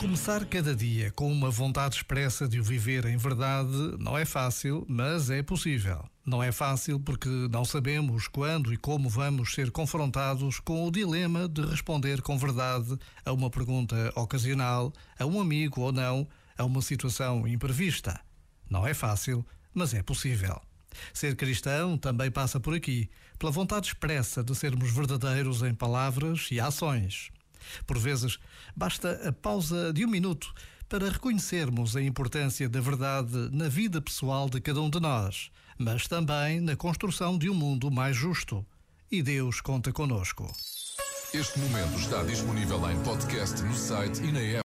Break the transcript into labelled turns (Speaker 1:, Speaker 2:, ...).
Speaker 1: Começar cada dia com uma vontade expressa de o viver em verdade não é fácil, mas é possível. Não é fácil porque não sabemos quando e como vamos ser confrontados com o dilema de responder com verdade a uma pergunta ocasional, a um amigo ou não, a uma situação imprevista. Não é fácil, mas é possível. Ser cristão também passa por aqui, pela vontade expressa de sermos verdadeiros em palavras e ações. Por vezes, basta a pausa de um minuto para reconhecermos a importância da verdade na vida pessoal de cada um de nós, mas também na construção de um mundo mais justo. E Deus conta conosco.
Speaker 2: Este momento está disponível em podcast no site e na app.